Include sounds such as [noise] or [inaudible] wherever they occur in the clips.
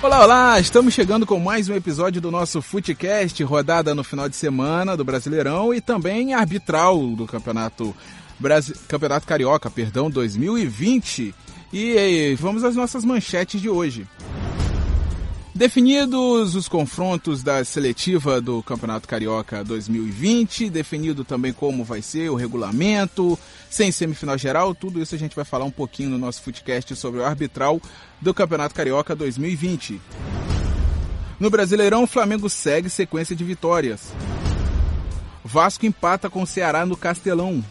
Olá, olá! Estamos chegando com mais um episódio do nosso Footcast, rodada no final de semana do Brasileirão e também arbitral do Campeonato, Brasi... Campeonato Carioca, perdão, 2020. E vamos às nossas manchetes de hoje. Definidos os confrontos da seletiva do Campeonato Carioca 2020, definido também como vai ser o regulamento, sem semifinal geral, tudo isso a gente vai falar um pouquinho no nosso footcast sobre o arbitral do Campeonato Carioca 2020. No Brasileirão, o Flamengo segue sequência de vitórias. Vasco empata com o Ceará no Castelão.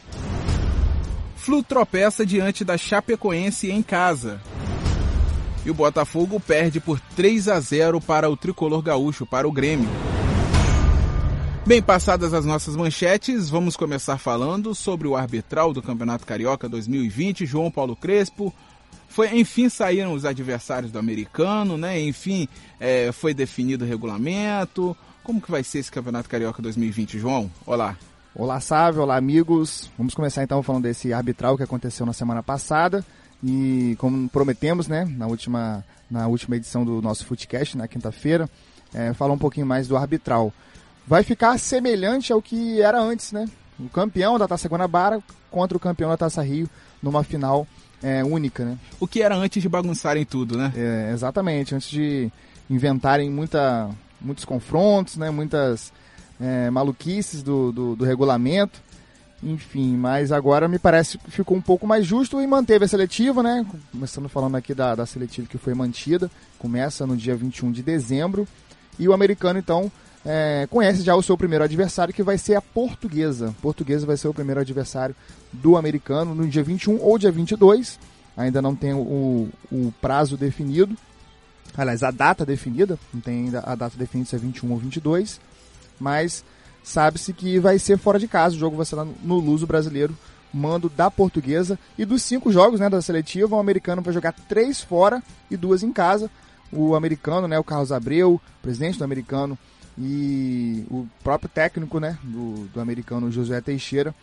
Flu tropeça diante da Chapecoense em casa. E o Botafogo perde por 3 a 0 para o tricolor gaúcho, para o Grêmio. Bem, passadas as nossas manchetes, vamos começar falando sobre o arbitral do Campeonato Carioca 2020, João Paulo Crespo. Foi, enfim, saíram os adversários do americano, né? Enfim, é, foi definido o regulamento. Como que vai ser esse Campeonato Carioca 2020, João? Olá. Olá, Sávio. Olá, amigos. Vamos começar então falando desse arbitral que aconteceu na semana passada. E como prometemos, né, na última, na última edição do nosso Footcast, na quinta-feira, é, falar um pouquinho mais do arbitral. Vai ficar semelhante ao que era antes, né? O campeão da Taça Guanabara contra o campeão da Taça Rio numa final é, única, né? O que era antes de bagunçarem tudo, né? É, exatamente, antes de inventarem muita, muitos confrontos, né? Muitas é, maluquices do, do, do regulamento. Enfim, mas agora me parece que ficou um pouco mais justo e manteve a seletiva, né? Começando falando aqui da, da seletiva que foi mantida, começa no dia 21 de dezembro. E o americano, então, é, conhece já o seu primeiro adversário, que vai ser a portuguesa. Portuguesa vai ser o primeiro adversário do americano no dia 21 ou dia 22. Ainda não tem o, o prazo definido. Aliás, a data definida, não tem ainda a data definida se é 21 ou 22. Mas sabe-se que vai ser fora de casa. O jogo vai ser no Luso Brasileiro, mando da portuguesa. E dos cinco jogos né, da seletiva, o americano vai jogar três fora e duas em casa. O americano, né, o Carlos Abreu, presidente do americano, e o próprio técnico né, do, do americano, Josué Teixeira,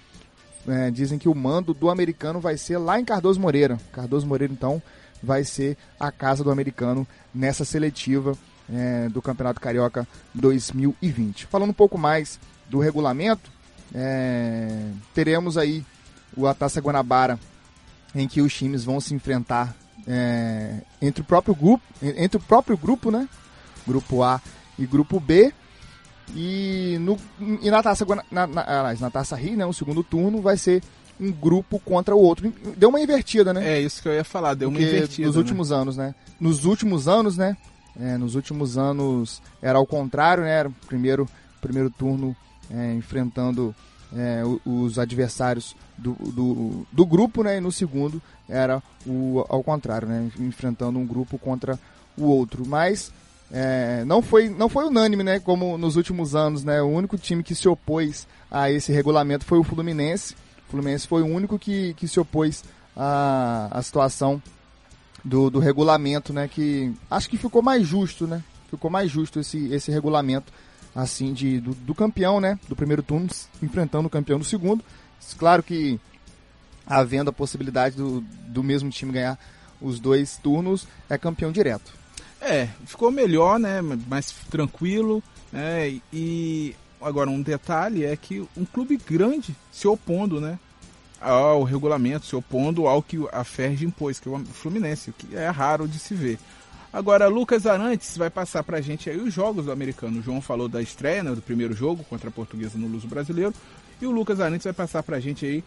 é, dizem que o mando do americano vai ser lá em Cardoso Moreira. Cardoso Moreira, então, vai ser a casa do americano nessa seletiva é, do Campeonato Carioca 2020. Falando um pouco mais do regulamento, é, teremos aí o Taça Guanabara, em que os times vão se enfrentar é, entre o próprio grupo, entre o próprio grupo, né? Grupo A e grupo B. E, no, e na taça na, na, na taça Rio, né, o segundo turno vai ser um grupo contra o outro. Deu uma invertida, né? É isso que eu ia falar, deu Porque uma invertida. Nos né? últimos anos, né? Nos últimos anos, né? É, nos últimos anos era ao contrário, né? Era primeiro primeiro turno é, enfrentando é, os adversários do, do, do, grupo, né? E no segundo era o ao contrário, né? Enfrentando um grupo contra o outro. Mas é, não foi não foi unânime, né? Como nos últimos anos, né? O único time que se opôs a esse regulamento foi o Fluminense. O Fluminense foi o único que, que se opôs à, à situação do, do regulamento, né? Que acho que ficou mais justo, né? Ficou mais justo esse, esse regulamento assim de do, do, campeão, né, do primeiro turno enfrentando o campeão do segundo. Claro que havendo a possibilidade do, do mesmo time ganhar os dois turnos, é campeão direto. É, ficou melhor, né, mais tranquilo, né, e agora um detalhe é que um clube grande se opondo, né, ao regulamento, se opondo ao que a Ferg impôs, que é o Fluminense, o que é raro de se ver. Agora, Lucas Arantes vai passar pra gente aí os jogos do americano. O João falou da estreia, né, do primeiro jogo contra a Portuguesa no Luso Brasileiro. E o Lucas Arantes vai passar pra gente aí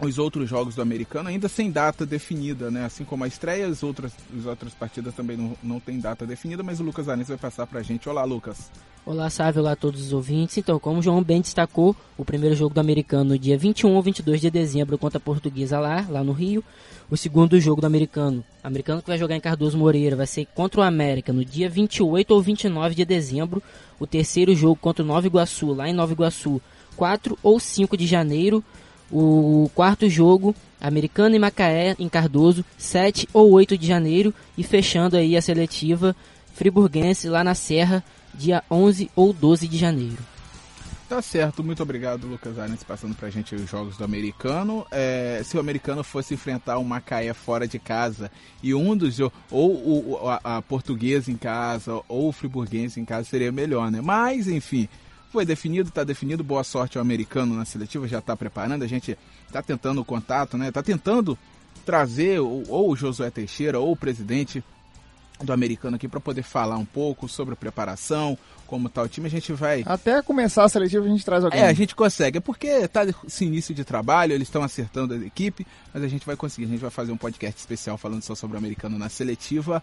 os outros jogos do americano, ainda sem data definida, né? Assim como a estreia, as outras, as outras partidas também não, não tem data definida, mas o Lucas Arantes vai passar pra gente. Olá, Lucas. Olá, Sávio, olá a todos os ouvintes. Então, como o João bem destacou, o primeiro jogo do americano no dia 21 ou 22 de dezembro contra a Portuguesa lá, lá no Rio. O segundo jogo do americano, americano que vai jogar em Cardoso Moreira, vai ser contra o América no dia 28 ou 29 de dezembro. O terceiro jogo contra o Nova Iguaçu, lá em Nova Iguaçu, 4 ou 5 de janeiro. O quarto jogo, americano e Macaé em Cardoso, 7 ou 8 de janeiro. E fechando aí a seletiva friburguense lá na Serra, dia 11 ou 12 de janeiro. Tá certo, muito obrigado, Lucas Arendt, passando pra gente os jogos do americano. É, se o americano fosse enfrentar o Macaé fora de casa e um dos ou o, a, a portuguesa em casa ou o friburguense em casa seria melhor, né? Mas, enfim, foi definido, tá definido. Boa sorte ao americano na seletiva, já tá preparando. A gente tá tentando o contato, né? Tá tentando trazer ou, ou o Josué Teixeira ou o presidente do americano aqui para poder falar um pouco sobre a preparação, como tá o time, a gente vai. Até começar a seletiva a gente traz alguém. É, a gente consegue. É porque tá esse início de trabalho, eles estão acertando a equipe, mas a gente vai conseguir. A gente vai fazer um podcast especial falando só sobre o americano na seletiva.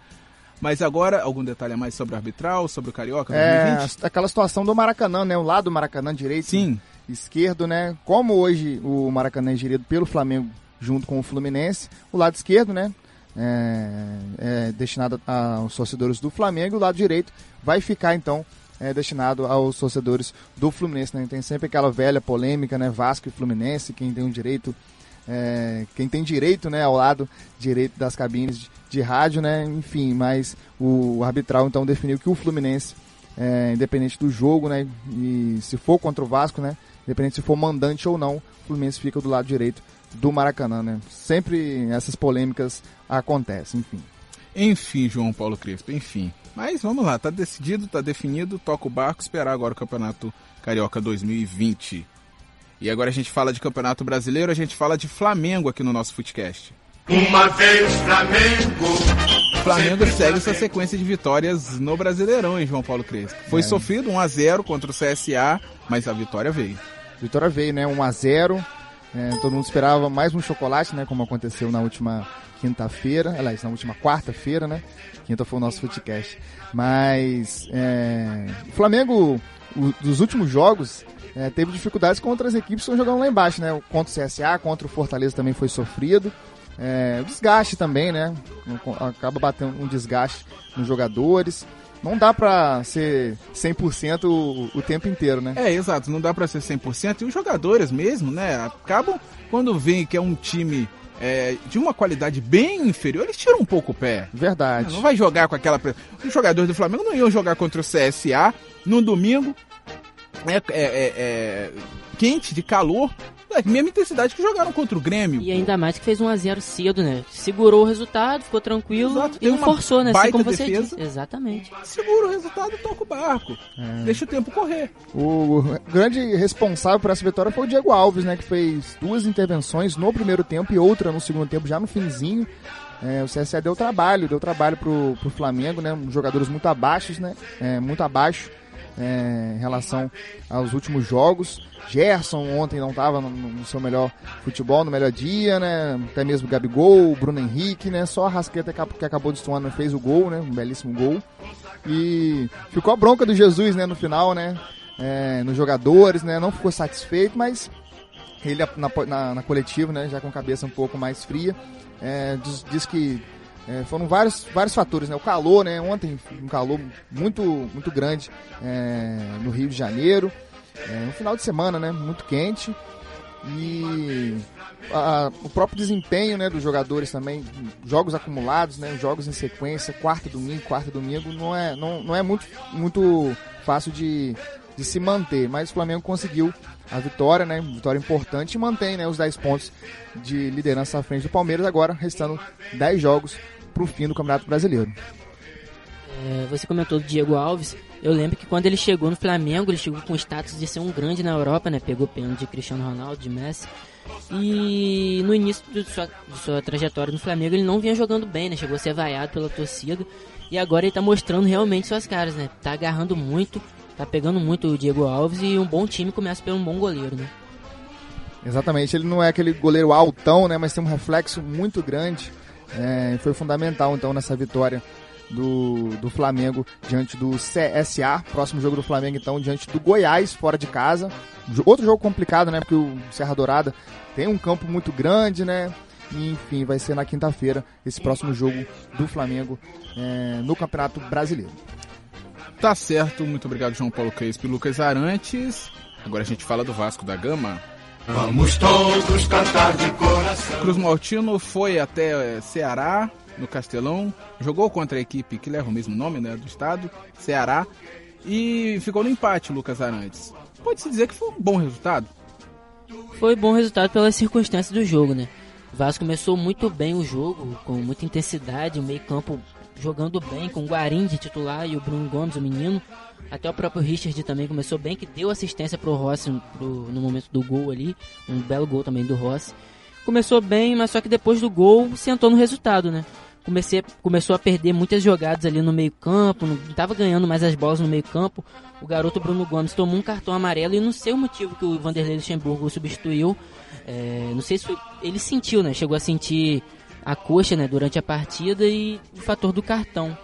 Mas agora, algum detalhe a mais sobre o arbitral, sobre o Carioca é, 2020? aquela situação do Maracanã, né? O lado do Maracanã direito, Sim. esquerdo, né? Como hoje o Maracanã é gerido pelo Flamengo junto com o Fluminense, o lado esquerdo, né? É, é destinado aos torcedores do Flamengo, o lado direito vai ficar então é, destinado aos torcedores do Fluminense. Né? Tem sempre aquela velha polêmica, né? Vasco e Fluminense, quem tem um direito, é, quem tem direito, né, ao lado direito das cabines de, de rádio, né? Enfim, mas o, o, arbitral então definiu que o Fluminense, é, independente do jogo, né, e se for contra o Vasco, né, independente se for mandante ou não, o Fluminense fica do lado direito do Maracanã, né? Sempre essas polêmicas acontecem, enfim. Enfim, João Paulo Crespo, enfim. Mas vamos lá, tá decidido, tá definido, toca o barco, esperar agora o Campeonato Carioca 2020. E agora a gente fala de Campeonato Brasileiro, a gente fala de Flamengo aqui no nosso Footcast. Uma vez Flamengo. Flamengo segue essa sequência de vitórias no Brasileirão, hein, João Paulo Crespo. Foi é. sofrido 1 a 0 contra o CSA, mas a vitória veio. A vitória veio, né? 1 a 0 é, todo mundo esperava mais um chocolate, né? Como aconteceu na última quinta-feira, aliás, na última quarta-feira, né? Quinta foi o nosso Footcast. Mas é, o Flamengo, o, dos últimos jogos, é, teve dificuldades contra as equipes que estão jogando lá embaixo, né? Contra o CSA, contra o Fortaleza também foi sofrido. É, desgaste também, né? Acaba batendo um desgaste nos jogadores não dá pra ser 100% o, o tempo inteiro, né? É, exato, não dá pra ser 100%. E os jogadores mesmo, né, acabam, quando veem que é um time é, de uma qualidade bem inferior, eles tiram um pouco o pé. Verdade. Não vai jogar com aquela. Os jogadores do Flamengo não iam jogar contra o CSA no domingo. É, é, é, é quente, de calor, é, mesma intensidade que jogaram contra o Grêmio. E ainda mais que fez 1x0 cedo, né? Segurou o resultado, ficou tranquilo Exato, e não forçou, né? Assim como você defesa. disse. Exatamente. Segura o resultado e toca o barco. É. Deixa o tempo correr. O grande responsável por essa vitória foi o Diego Alves, né? Que fez duas intervenções no primeiro tempo e outra no segundo tempo, já no finzinho. É, o CSA deu trabalho, deu trabalho pro, pro Flamengo, né? Jogadores muito abaixo, né? É, muito abaixo é, em relação aos últimos jogos. Gerson ontem não estava no, no, seu melhor futebol, no melhor dia, né? Até mesmo Gabigol, Bruno Henrique, né? Só a Rasqueta que acabou de e fez o gol, né? Um belíssimo gol. E ficou a bronca do Jesus, né? No final, né? É, nos jogadores, né? Não ficou satisfeito, mas ele na, na, na coletiva, né? Já com a cabeça um pouco mais fria, é, diz, diz que é, foram vários, vários fatores, né? O calor, né? Ontem um calor muito, muito grande é, no Rio de Janeiro. É, um final de semana, né? Muito quente. E a, o próprio desempenho né, dos jogadores também, jogos acumulados, né, jogos em sequência, quarta domingo, quarta domingo, não é, não, não é muito, muito fácil de, de se manter, mas o Flamengo conseguiu a vitória, né, vitória importante e mantém né, os 10 pontos de liderança à frente do Palmeiras, agora restando 10 jogos para o fim do Campeonato Brasileiro. É, você comentou do Diego Alves. Eu lembro que quando ele chegou no Flamengo, ele chegou com o status de ser um grande na Europa, né? Pegou pênalti de Cristiano Ronaldo, de Messi. E no início de sua, de sua, trajetória no Flamengo, ele não vinha jogando bem, né? Chegou a ser vaiado pela torcida. E agora ele tá mostrando realmente suas caras, né? Tá agarrando muito, tá pegando muito o Diego Alves e um bom time começa pelo um bom goleiro, né? Exatamente, ele não é aquele goleiro altão, né? Mas tem um reflexo muito grande. É, foi fundamental então nessa vitória do, do Flamengo diante do CSA. Próximo jogo do Flamengo, então, diante do Goiás, fora de casa. Outro jogo complicado, né? Porque o Serra Dourada tem um campo muito grande, né? E, enfim, vai ser na quinta-feira esse próximo jogo do Flamengo é, no Campeonato Brasileiro. Tá certo, muito obrigado, João Paulo Crespo e Lucas Arantes. Agora a gente fala do Vasco da Gama. Vamos todos cantar de coração. Cruz Maltino foi até é, Ceará, no Castelão, jogou contra a equipe que leva o mesmo nome, né, do estado, Ceará, e ficou no empate, Lucas Arantes. pode-se dizer que foi um bom resultado? Foi bom resultado pelas circunstâncias do jogo, né? O Vasco começou muito bem o jogo, com muita intensidade, o meio campo jogando bem, com o Guarim de titular e o Bruno Gomes, o menino. Até o próprio Richard também começou bem, que deu assistência pro Rossi pro, no momento do gol ali. Um belo gol também do Rossi. Começou bem, mas só que depois do gol sentou no resultado, né? Comecei, começou a perder muitas jogadas ali no meio campo, não estava ganhando mais as bolas no meio campo. O garoto Bruno Gomes tomou um cartão amarelo e não sei o motivo que o Vanderlei Luxemburgo substituiu. É, não sei se ele sentiu, né? Chegou a sentir a coxa, né? Durante a partida e o fator do cartão.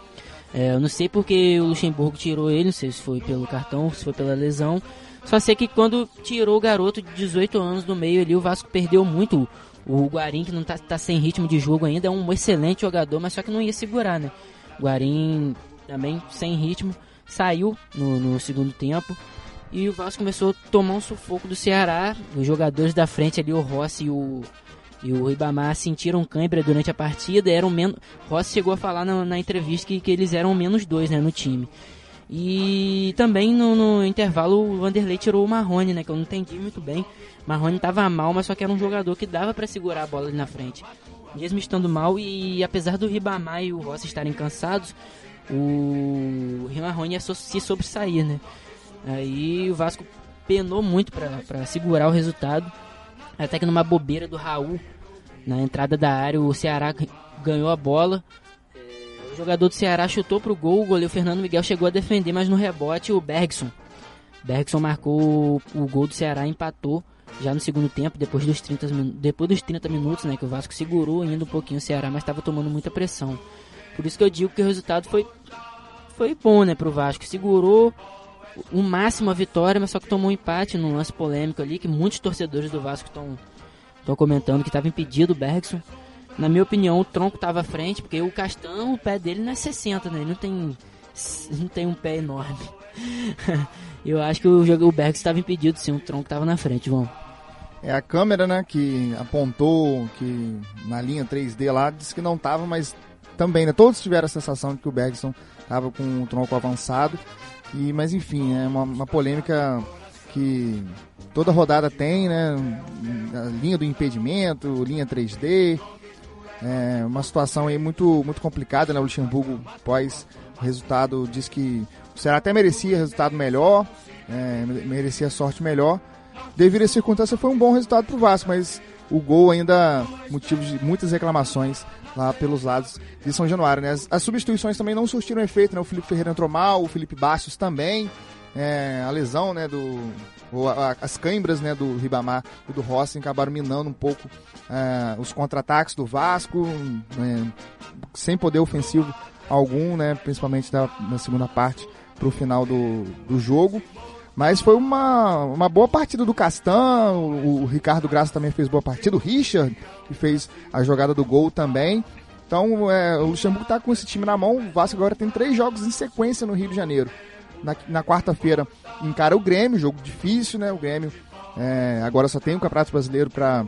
É, eu não sei porque o Luxemburgo tirou ele, não sei se foi pelo cartão, se foi pela lesão. Só sei que quando tirou o garoto de 18 anos do meio ali, o Vasco perdeu muito. O Guarim, que não tá, tá sem ritmo de jogo ainda, é um excelente jogador, mas só que não ia segurar, né? Guarim também sem ritmo, saiu no, no segundo tempo. E o Vasco começou a tomar um sufoco do Ceará. Os jogadores da frente ali, o Rossi e o, e o Ribamar sentiram cãibra durante a partida. Eram menos. Rossi chegou a falar na, na entrevista que, que eles eram menos dois né, no time. E também no, no, intervalo o Vanderlei tirou o Marrone, né? Que eu não entendi muito bem. Marrone tava mal, mas só que era um jogador que dava para segurar a bola ali na frente. Mesmo estando mal, e apesar do Ribamar e o Rossi estarem cansados, o Marrone ia se sobressair, né? Aí o Vasco penou muito para segurar o resultado. Até que numa bobeira do Raul, na entrada da área, o Ceará ganhou a bola. O jogador do Ceará chutou pro gol, o goleiro Fernando Miguel chegou a defender, mas no rebote o Bergson. Bergson marcou o gol do Ceará, empatou já no segundo tempo, depois dos 30, depois dos 30 minutos, né, que o Vasco segurou ainda um pouquinho o Ceará, mas estava tomando muita pressão. Por isso que eu digo que o resultado foi foi bom, né, pro Vasco. Segurou o máximo a vitória, mas só que tomou um empate num lance polêmico ali, que muitos torcedores do Vasco estão comentando que estava impedido o Bergson. Na minha opinião, o tronco estava à frente, porque o Castão, o pé dele não é 60, né? Ele não tem, não tem um pé enorme. [laughs] Eu acho que o, o Bergson estava impedido sim, o tronco estava na frente, João. É a câmera, né, que apontou que na linha 3D lá disse que não estava, mas também, né, todos tiveram a sensação de que o Bergson estava com o tronco avançado. E, mas enfim, é uma, uma polêmica que toda rodada tem, né? A linha do impedimento, linha 3D. É uma situação aí muito, muito complicada, né? O Luxemburgo, pós resultado, diz que o Ceará até merecia resultado melhor, é, merecia sorte melhor. Devido à circunstância, foi um bom resultado para o Vasco, mas o gol ainda motivo de muitas reclamações lá pelos lados de São Januário. Né? As, as substituições também não surtiram efeito, né? O Felipe Ferreira entrou mal, o Felipe Bastos também. É, a lesão né, do, ou a, as câimbras né, do Ribamar e do Rossi acabaram minando um pouco é, os contra-ataques do Vasco, é, sem poder ofensivo algum, né, principalmente na segunda parte para o final do, do jogo. Mas foi uma, uma boa partida do Castan, o, o, Ricardo Graça também fez boa partida, o Richard, que fez a jogada do gol também. Então é, o Luxemburgo está com esse time na mão, o Vasco agora tem três jogos em sequência no Rio de Janeiro. Na, na quarta-feira encara o Grêmio, jogo difícil, né? O Grêmio é, agora só tem o Campeonato Brasileiro para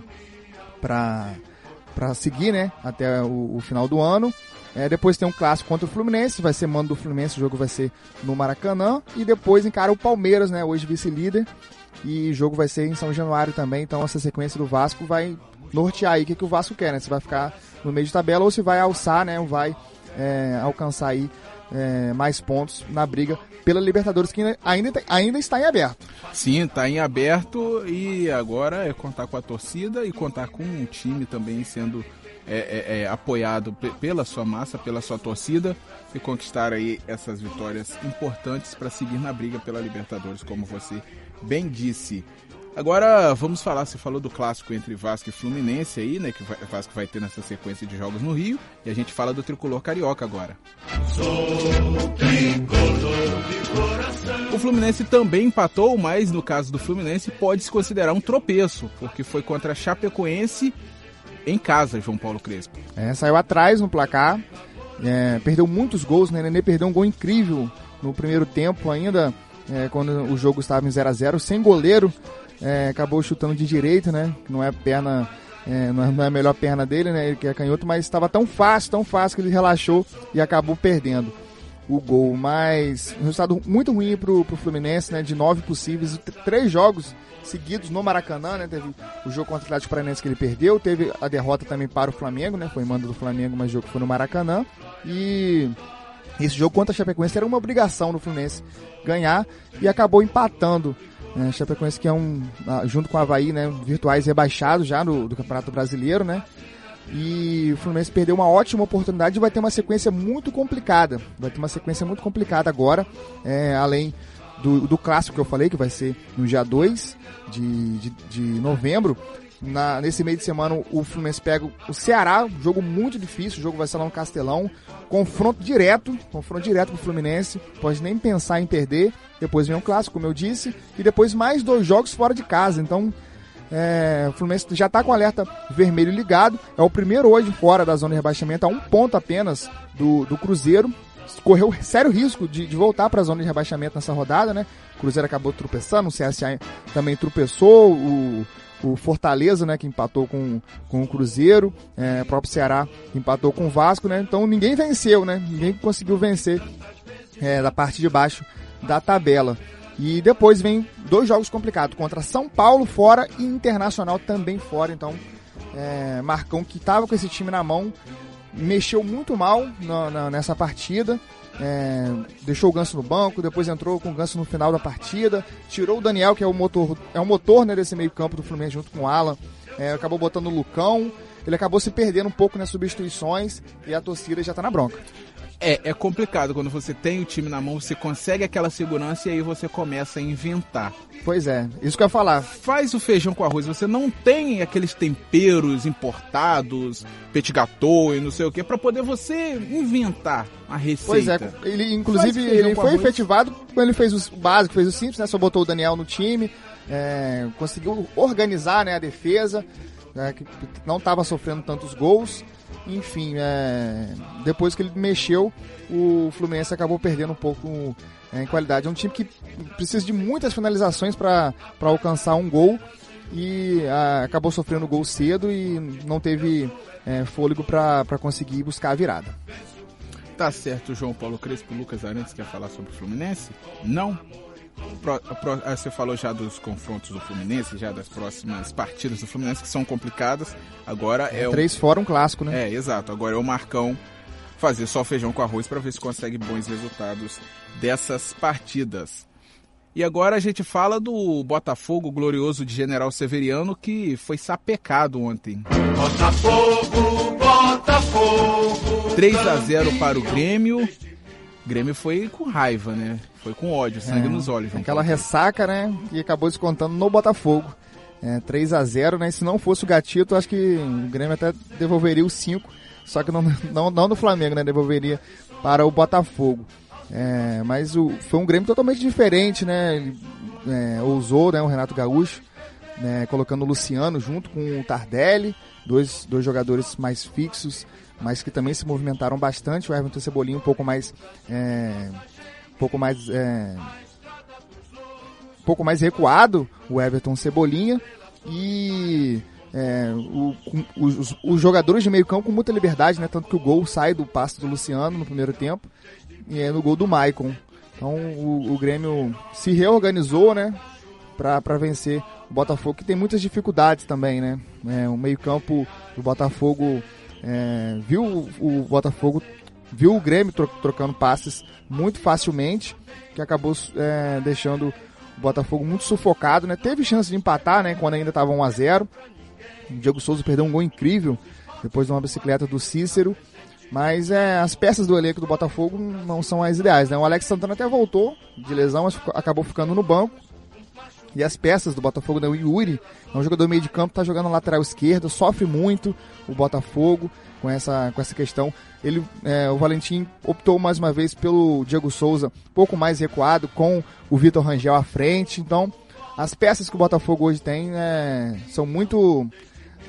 para seguir, né? Até o, o final do ano. É, depois tem um clássico contra o Fluminense, vai ser mando do Fluminense, o jogo vai ser no Maracanã. E depois encara o Palmeiras, né? Hoje vice-líder. E o jogo vai ser em São Januário também. Então essa sequência do Vasco vai nortear aí o que, que o Vasco quer, né? Se vai ficar no meio de tabela ou se vai alçar, né? Vai é, alcançar aí é, mais pontos na briga pela Libertadores, que ainda, ainda está em aberto. Sim, está em aberto e agora é contar com a torcida e contar com o time também sendo é, é, é, apoiado pela sua massa, pela sua torcida e conquistar aí essas vitórias importantes para seguir na briga pela Libertadores, como você bem disse. Agora vamos falar, você falou do clássico entre Vasco e Fluminense aí, né? Que o Vasco vai ter nessa sequência de jogos no Rio. E a gente fala do tricolor carioca agora. O Fluminense também empatou, mas no caso do Fluminense pode se considerar um tropeço, porque foi contra a Chapecoense em casa, João Paulo Crespo. É, saiu atrás no placar, é, perdeu muitos gols, né? Nenê perdeu um gol incrível no primeiro tempo ainda, é, quando o jogo estava em 0 a 0 sem goleiro, é, acabou chutando de direito, né? Não é perna, é, não, é, não, é, a melhor perna dele, né? Ele que é canhoto, mas estava tão fácil, tão fácil que ele relaxou e acabou perdendo. o gol. Mas um resultado muito ruim pro, pro Fluminense, né? De nove possíveis, três jogos seguidos no Maracanã, né? Teve o jogo contra o Atlético Paranaense que ele perdeu, teve a derrota também para o Flamengo, né? Foi mando do Flamengo, mas o jogo foi no Maracanã. E esse jogo contra a Chapecoense era uma obrigação do Fluminense ganhar e acabou empatando. Né? Chapecoense que é um, junto com o Havaí, né? Virtuais rebaixados já no, do Campeonato Brasileiro, né? E o Fluminense perdeu uma ótima oportunidade e vai ter uma sequência muito complicada. Vai ter uma sequência muito complicada agora, é, além do, do clássico que eu falei, que vai ser no dia 2 de, de, de novembro. Na, nesse meio de semana o Fluminense pega o Ceará, jogo muito difícil, o jogo vai ser lá no Castelão, confronto direto, confronto direto pro Fluminense, pode nem pensar em perder, depois vem um clássico, como eu disse, e depois mais dois jogos fora de casa, então é, o Fluminense já está com o alerta vermelho ligado, é o primeiro hoje fora da zona de rebaixamento, a um ponto apenas do, do Cruzeiro, correu sério risco de, de voltar para a zona de rebaixamento nessa rodada, né? O Cruzeiro acabou tropeçando, o CSA também tropeçou, o, o Fortaleza, né, que empatou com, com o Cruzeiro, é, o próprio Ceará que empatou com o Vasco, né? Então ninguém venceu, né? Ninguém conseguiu vencer é, da parte de baixo da tabela. E depois vem dois jogos complicados contra São Paulo fora e Internacional também fora. Então, é, Marcão que estava com esse time na mão mexeu muito mal na, nessa partida. É, deixou o Ganso no banco, depois entrou com o Ganso no final da partida, tirou o Daniel, que é o motor, é o motor né, desse meio campo do Fluminense junto com o Alan, é, acabou botando o Lucão, ele acabou se perdendo um pouco nas substituições e a torcida já está na bronca. É, é complicado quando você tem o time na mão, você consegue aquela segurança e aí você começa a inventar. Pois é, isso que eu ia falar. Faz o feijão com arroz, você não tem aqueles temperos importados, petit gâteau e não sei o que, para poder você inventar a receita. Pois é, ele inclusive ele foi arroz. efetivado quando ele fez o básico, fez o simples, né? Só botou o Daniel no time, é, conseguiu organizar né, a defesa, né, que não estava sofrendo tantos gols. Enfim, é, depois que ele mexeu, o Fluminense acabou perdendo um pouco é, em qualidade. É um time que precisa de muitas finalizações para alcançar um gol e a, acabou sofrendo gol cedo e não teve é, fôlego para conseguir buscar a virada. Tá certo, João Paulo Crespo, Lucas Arantes quer falar sobre o Fluminense? Não? Pro, pro, ah, você falou já dos confrontos do Fluminense, já das próximas partidas do Fluminense que são complicadas. Agora é, é três o... fora um clássico, né? É, exato. Agora é o Marcão fazer só feijão com arroz para ver se consegue bons resultados dessas partidas. E agora a gente fala do Botafogo glorioso de General Severiano que foi sapecado ontem. Botafogo, Botafogo. 3 a 0 para o Grêmio. Grêmio foi com raiva, né? Foi com ódio, sangue é, nos olhos. Aquela ressaca, né? E acabou descontando no Botafogo. É, 3 a 0 né? Se não fosse o Gatito, acho que o Grêmio até devolveria os 5. Só que não, [laughs] não, não no Flamengo, né? Devolveria para o Botafogo. É, mas o, foi um Grêmio totalmente diferente, né? Ele, é, ousou, né? O Renato Gaúcho, né, colocando o Luciano junto com o Tardelli, dois, dois jogadores mais fixos mas que também se movimentaram bastante. O Everton Cebolinha um pouco mais. É, um pouco mais. É, um pouco mais recuado, o Everton Cebolinha. E. É, o, os, os, jogadores de meio campo com muita liberdade, né? Tanto que o gol sai do passe do Luciano no primeiro tempo e é no gol do Maicon. Então o, o Grêmio se reorganizou, né? Para vencer o Botafogo, que tem muitas dificuldades também, né? É, o meio campo do Botafogo é, viu o, Botafogo, viu o Grêmio tro trocando passes muito facilmente, que acabou é, deixando o Botafogo muito sufocado, né? Teve chance de empatar, né? Quando ainda estava 1 a 0 O Diego Souza perdeu um gol incrível depois de uma bicicleta do Cícero. Mas é, as peças do elenco do Botafogo não são as ideais, né? O Alex Santana até voltou de lesão, mas acabou ficando no banco. E as peças do Botafogo, né? o Yuri, é um jogador meio de campo, tá jogando lateral esquerdo, sofre muito o Botafogo com essa, com essa questão. Ele, é, o Valentim optou mais uma vez pelo Diego Souza, pouco mais recuado, com o Vitor Rangel à frente. Então, as peças que o Botafogo hoje tem é, são muito,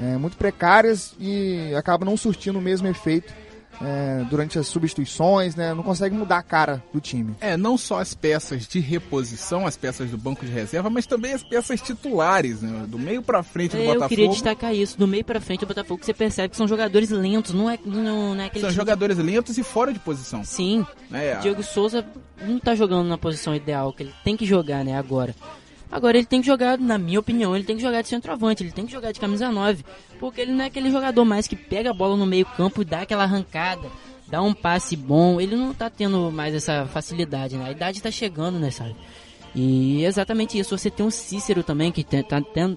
é, muito precárias e acabam não surtindo o mesmo efeito é, durante as substituições, né? Não consegue mudar a cara do time. É, não só as peças de reposição, as peças do banco de reserva, mas também as peças titulares, né? Do meio para frente do é, Botafogo. Eu queria destacar isso. Do meio para frente do Botafogo, você percebe que são jogadores lentos, não é, não, não é aquele São jogadores de... lentos e fora de posição. Sim. É, Diego Souza não tá jogando na posição ideal que ele tem que jogar, né, agora. Agora ele tem que jogar, na minha opinião, ele tem que jogar de centroavante, ele tem que jogar de camisa 9. Porque ele não é aquele jogador mais que pega a bola no meio campo e dá aquela arrancada, dá um passe bom. Ele não tá tendo mais essa facilidade, né? A idade tá chegando, né, sabe? E exatamente isso. Você tem um Cícero também, que tá,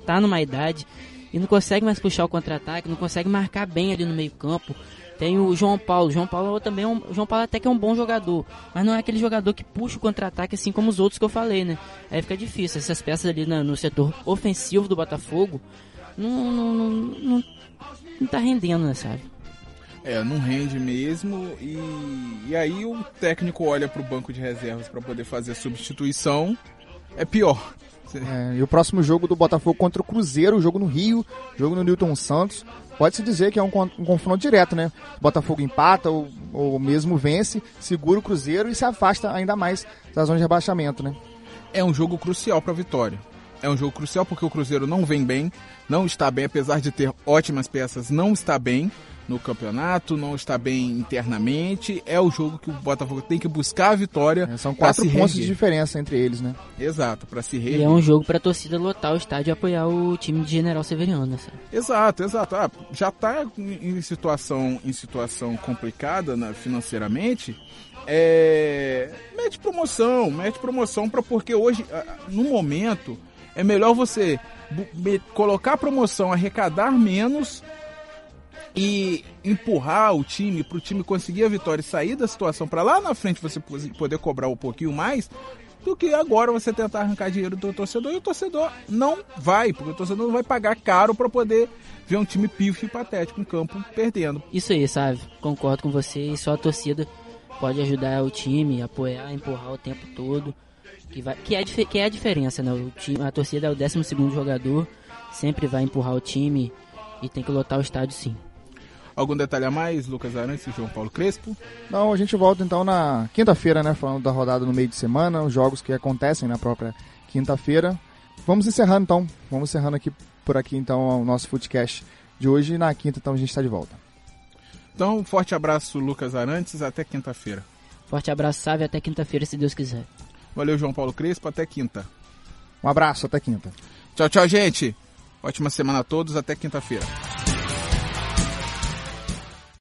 tá, numa idade e não consegue mais puxar o contra-ataque, não consegue marcar bem ali no meio campo. Tem o João Paulo. João Paulo também é um, João Paulo até que é um bom jogador, mas não é aquele jogador que puxa o contra-ataque assim como os outros que eu falei, né? Aí fica difícil. Essas peças ali no, no setor ofensivo do Botafogo não, não, não, não, não tá rendendo, né, sabe? É, não rende mesmo. E, e aí o técnico olha para o banco de reservas para poder fazer a substituição. É pior. É, e o próximo jogo do Botafogo contra o Cruzeiro, jogo no Rio, jogo no Newton Santos. Pode-se dizer que é um, um, confronto direto, né? Botafogo empata ou, ou mesmo vence, segura o Cruzeiro e se afasta ainda mais da zona de rebaixamento, né? É um jogo crucial para a vitória. É um jogo crucial porque o Cruzeiro não vem bem, não está bem, apesar de ter ótimas peças, não está bem no campeonato, não está bem internamente. É o jogo que o Botafogo tem que buscar a vitória. É, são quatro pontos de diferença entre eles, né? Exato, para se reerguer. E é um jogo para a torcida lotar o estádio e apoiar o time de General Severiano. Né? Exato, exato. Ah, já está em situação, em situação complicada né, financeiramente. É... Mete promoção, mete promoção para porque hoje, no momento, é melhor você colocar a promoção, arrecadar menos e empurrar o time para o time conseguir a vitória e sair da situação para lá na frente você poder cobrar um pouquinho mais do que agora você tentar arrancar dinheiro do torcedor e o torcedor não vai, porque o torcedor não vai pagar caro para poder ver um time pífio e patético em campo perdendo. Isso aí, sabe? Concordo com você e só a torcida pode ajudar o time, apoiar, empurrar o tempo todo. Que, vai, que, é, que é a diferença, né? O time, a torcida é o 12 segundo jogador, sempre vai empurrar o time e tem que lotar o estádio sim. Algum detalhe a mais, Lucas Arantes e João Paulo Crespo? Não, a gente volta então na quinta-feira, né? Falando da rodada no meio de semana, os jogos que acontecem na própria quinta-feira. Vamos encerrando então. Vamos encerrando aqui por aqui então o nosso podcast de hoje. Na quinta então a gente está de volta. Então, um forte abraço, Lucas Arantes. Até quinta-feira. Forte abraço, Sávio. Até quinta-feira, se Deus quiser. Valeu, João Paulo Crespo. Até quinta. Um abraço, até quinta. Tchau, tchau, gente. Ótima semana a todos. Até quinta-feira.